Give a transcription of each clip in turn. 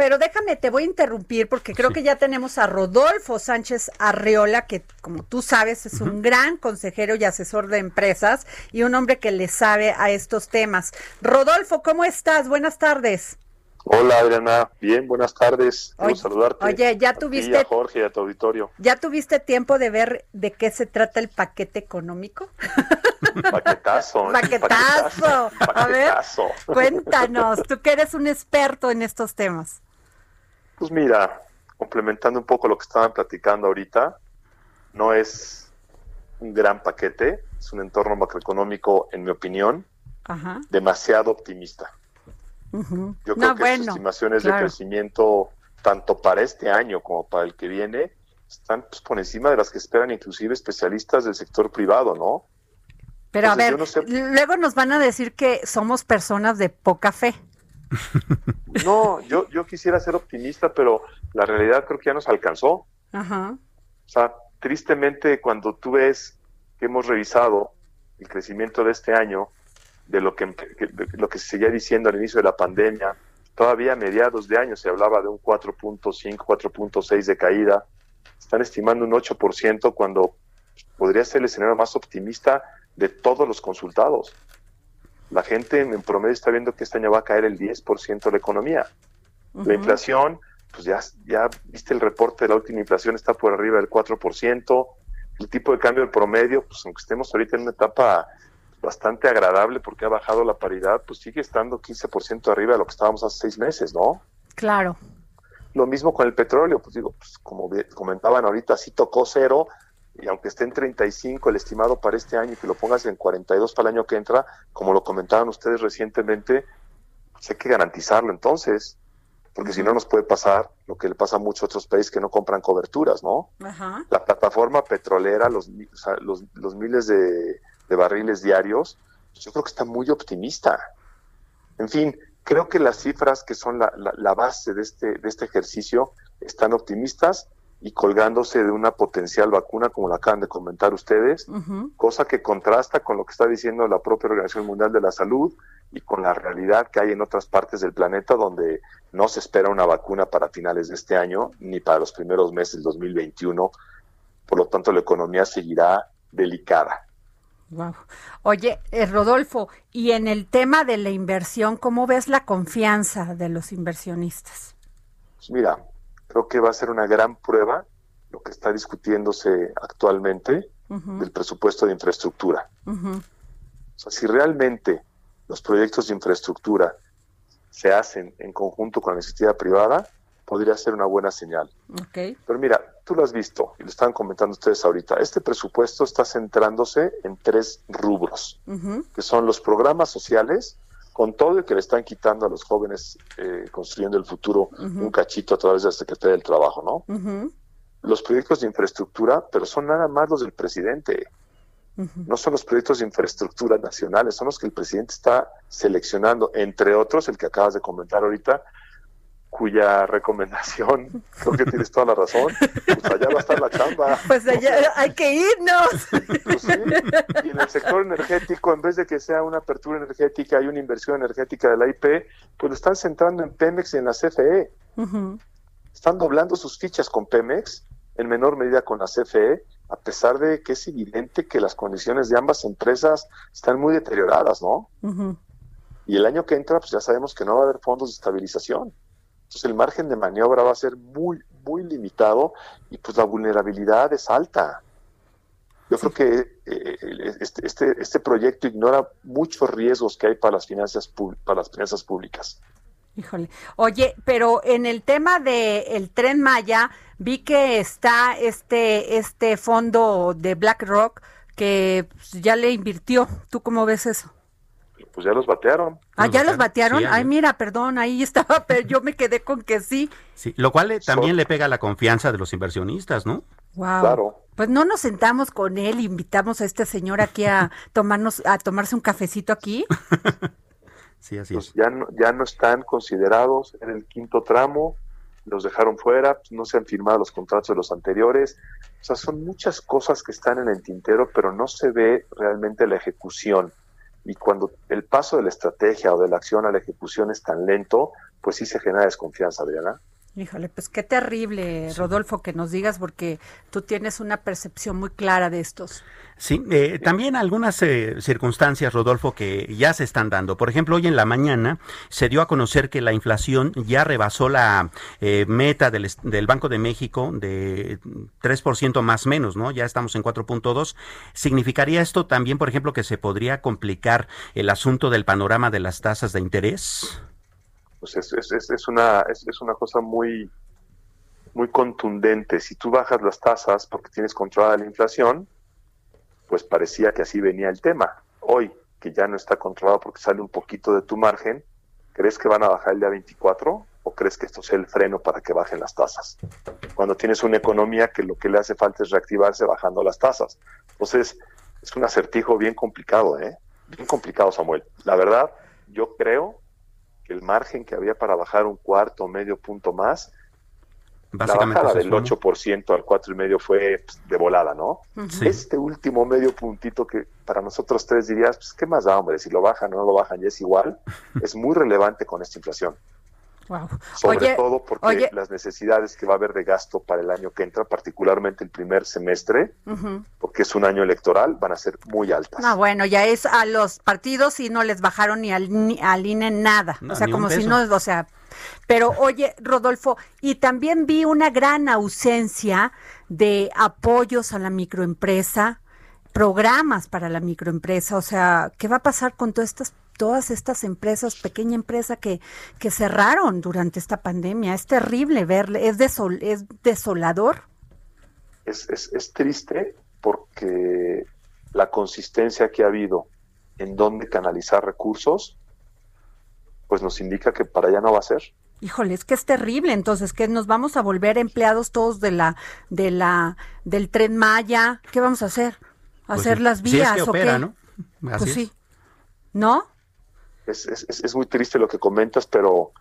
Pero déjame, te voy a interrumpir porque creo que ya tenemos a Rodolfo Sánchez Arreola, que como tú sabes es un gran consejero y asesor de empresas y un hombre que le sabe a estos temas. Rodolfo, ¿cómo estás? Buenas tardes. Hola Adriana, bien, buenas tardes. Quiero saludarte. Oye, ya tuviste. a Jorge y a tu auditorio. ¿Ya tuviste tiempo de ver de qué se trata el paquete económico? Paquetazo. Paquetazo. A ver, cuéntanos, tú que eres un experto en estos temas. Pues mira, complementando un poco lo que estaban platicando ahorita, no es un gran paquete, es un entorno macroeconómico, en mi opinión, demasiado optimista. Yo creo que las estimaciones de crecimiento, tanto para este año como para el que viene, están pues, por encima de las que esperan inclusive especialistas del sector privado, ¿no? Pero a ver, luego nos van a decir que somos personas de poca fe. No, yo, yo quisiera ser optimista, pero la realidad creo que ya nos alcanzó. Ajá. O sea, tristemente cuando tú ves que hemos revisado el crecimiento de este año, de lo que, lo que se seguía diciendo al inicio de la pandemia. Todavía a mediados de año se hablaba de un 4.5, 4.6 de caída. Están estimando un 8% cuando podría ser el escenario más optimista de todos los consultados. La gente en promedio está viendo que este año va a caer el 10% de la economía. La inflación, pues ya, ya viste el reporte de la última inflación, está por arriba del 4%. El tipo de cambio del promedio, pues aunque estemos ahorita en una etapa bastante agradable porque ha bajado la paridad, pues sigue estando 15% arriba de lo que estábamos hace seis meses, ¿no? Claro. Lo mismo con el petróleo, pues digo, pues como comentaban ahorita, sí tocó cero, y aunque esté en 35 el estimado para este año y que lo pongas en 42 para el año que entra, como lo comentaban ustedes recientemente, pues hay que garantizarlo entonces, porque si no nos puede pasar lo que le pasa a muchos otros países que no compran coberturas, ¿no? Ajá. La plataforma petrolera, los, los, los miles de de barriles diarios, pues yo creo que está muy optimista. En fin, creo que las cifras que son la, base de este, de este ejercicio están optimistas y colgándose de una potencial vacuna, como la acaban de comentar ustedes, cosa que contrasta con lo que está diciendo la propia Organización Mundial de la Salud y con la realidad que hay en otras partes del planeta donde no se espera una vacuna para finales de este año ni para los primeros meses del 2021. Por lo tanto, la economía seguirá delicada. Oye, eh, Rodolfo, y en el tema de la inversión, ¿cómo ves la confianza de los inversionistas? Pues mira, creo que va a ser una gran prueba lo que está discutiéndose actualmente del presupuesto de infraestructura. O sea, si realmente los proyectos de infraestructura se hacen en conjunto con la iniciativa privada, podría ser una buena señal. Pero mira, tú lo has visto y lo estaban comentando ustedes ahorita. Este presupuesto está centrándose en tres rubros, que son los programas sociales, con todo el que le están quitando a los jóvenes eh, construyendo el futuro un cachito a través de la Secretaría del Trabajo, ¿no? Los proyectos de infraestructura, pero son nada más los del presidente. No son los proyectos de infraestructura nacionales, son los que el presidente está seleccionando, entre otros, el que acabas de comentar ahorita, cuya recomendación, creo que tienes toda la razón, pues allá va a estar la chamba. Pues allá hay que irnos. Pues y en el sector energético, en vez de que sea una apertura energética y una inversión energética de la IP, pues lo están centrando en Pemex y en la CFE. Están doblando sus fichas con Pemex, en menor medida con la CFE, a pesar de que es evidente que las condiciones de ambas empresas están muy deterioradas, ¿no? Y el año que entra, pues ya sabemos que no va a haber fondos de estabilización. Entonces el margen de maniobra va a ser muy, muy limitado y pues la vulnerabilidad es alta. Yo creo que eh, este, este, este, proyecto ignora muchos riesgos que hay para las finanzas para las finanzas públicas. Híjole. Oye, pero en el tema del el tren Maya, vi que está este, este fondo de BlackRock que pues, ya le invirtió. ¿Tú cómo ves eso? Pues ya los batearon. Ah, ya los batearon. Ay, mira, perdón, ahí estaba, pero yo me quedé con que sí. Sí, lo cual también le pega la confianza de los inversionistas, ¿no? Wow. Claro. Pues no nos sentamos con él, invitamos a este señor aquí a tomarnos, a tomarse un cafecito aquí. sí, así pues Ya no, ya no están considerados en el quinto tramo, los dejaron fuera, pues no se han firmado los contratos de los anteriores. O sea, son muchas cosas que están en el tintero, pero no se ve realmente la ejecución. Y cuando el paso de la estrategia o de la acción a la ejecución es tan lento, pues sí se genera desconfianza, Adriana. Híjole, pues qué terrible, Rodolfo, que nos digas, porque tú tienes una percepción muy clara de estos. Sí, eh, también algunas eh, circunstancias, Rodolfo, que ya se están dando. Por ejemplo, hoy en la mañana se dio a conocer que la inflación ya rebasó la eh, meta del, del, Banco de México de 3% más menos, ¿no? Ya estamos en 4.2. ¿Significaría esto también, por ejemplo, que se podría complicar el asunto del panorama de las tasas de interés? Pues es, es, es una, es, es, una cosa muy, muy contundente. Si tú bajas las tasas porque tienes controlada la inflación, pues parecía que así venía el tema. Hoy, que ya no está controlado porque sale un poquito de tu margen, ¿crees que van a bajar el día 24 o crees que esto sea el freno para que bajen las tasas? Cuando tienes una economía que lo que le hace falta es reactivarse bajando las tasas. Entonces, es un acertijo bien complicado, ¿eh? Bien complicado, Samuel. La verdad, yo creo el margen que había para bajar un cuarto o medio punto más, la bajada del 8% al 4,5% fue pues, de volada, ¿no? Este último medio puntito que para nosotros tres dirías, pues, ¿qué más da, hombre? Si lo bajan o no lo bajan, ya es igual, es muy relevante con esta inflación. Sobre todo porque las necesidades que va a haber de gasto para el año que entra, particularmente el primer semestre, porque es un año electoral, van a ser muy altas. No, bueno, ya es a los partidos y no les bajaron ni al, ni al INE nada. o sea, como si no, o sea, pero oye, Rodolfo, y también vi una gran ausencia de apoyos a la microempresa, programas para la microempresa, o sea, ¿qué va a pasar con todas estas todas estas empresas, pequeña empresa que, que cerraron durante esta pandemia. Es terrible verle, es, desol, es desolador. Es, es, es triste porque la consistencia que ha habido en dónde canalizar recursos, pues nos indica que para allá no va a ser. Híjole, es que es terrible, entonces que nos vamos a volver empleados todos de la de la del tren Maya, ¿qué vamos a hacer? Pues ¿Hacer las vías o qué? ¿no? pues sí. ¿No? Es, es, es, muy triste lo que comentas, pero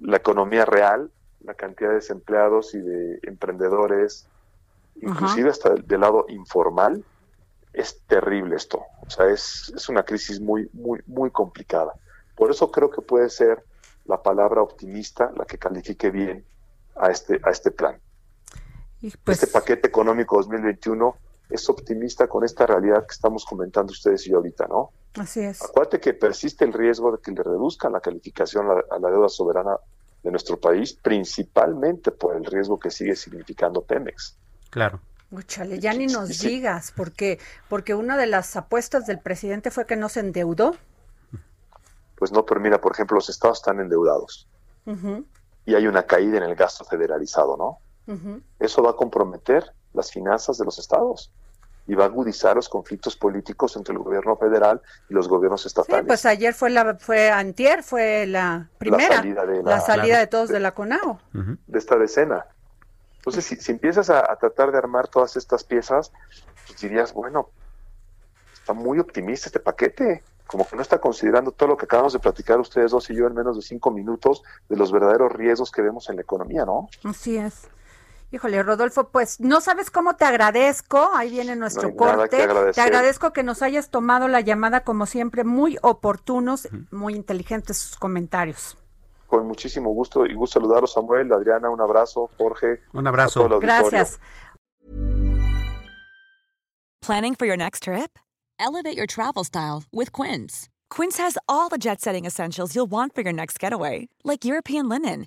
la economía real, la cantidad de desempleados y de emprendedores, inclusive hasta del, lado informal, es terrible esto. O sea, es, es una crisis muy, muy, muy complicada. Por eso creo que puede ser la palabra optimista la que califique bien a este, a este plan. Pues este paquete económico 2021 es optimista con esta realidad que estamos comentando ustedes y yo ahorita, ¿no? Así es. Acuérdate que persiste el riesgo de que le reduzcan la calificación a, la deuda soberana de nuestro país, principalmente por el riesgo que sigue significando Pemex. Claro. Ya ni nos digas, porque, porque una de las apuestas del presidente fue que no se endeudó. Pues no, pero mira, por ejemplo, los estados están endeudados. Y hay una caída en el gasto federalizado, ¿no? Eso va a comprometer las finanzas de los estados y va a agudizar los conflictos políticos entre el gobierno federal y los gobiernos estatales. Sí, pues ayer fue la fue antier fue la primera la salida de, la, salida de todos de, la CONAO. De esta decena. Entonces, si, si empiezas a, tratar de armar todas estas piezas, pues dirías, bueno, está muy optimista este paquete, como que no está considerando todo lo que acabamos de platicar ustedes dos y yo en menos de cinco minutos de los verdaderos riesgos que vemos en la economía, ¿no? Así es. Híjole, Rodolfo, pues no sabes cómo te agradezco. Ahí viene nuestro corte. te agradezco que nos hayas tomado la llamada, como siempre, muy oportunos, muy inteligentes sus comentarios. Con muchísimo gusto y gusto saludaros, Samuel, Adriana, un abrazo, Jorge. Un abrazo. Gracias. Planning for your next trip? Elevate your travel style with Quince. Quince has all the jet-setting essentials you'll want for your next getaway, like European linen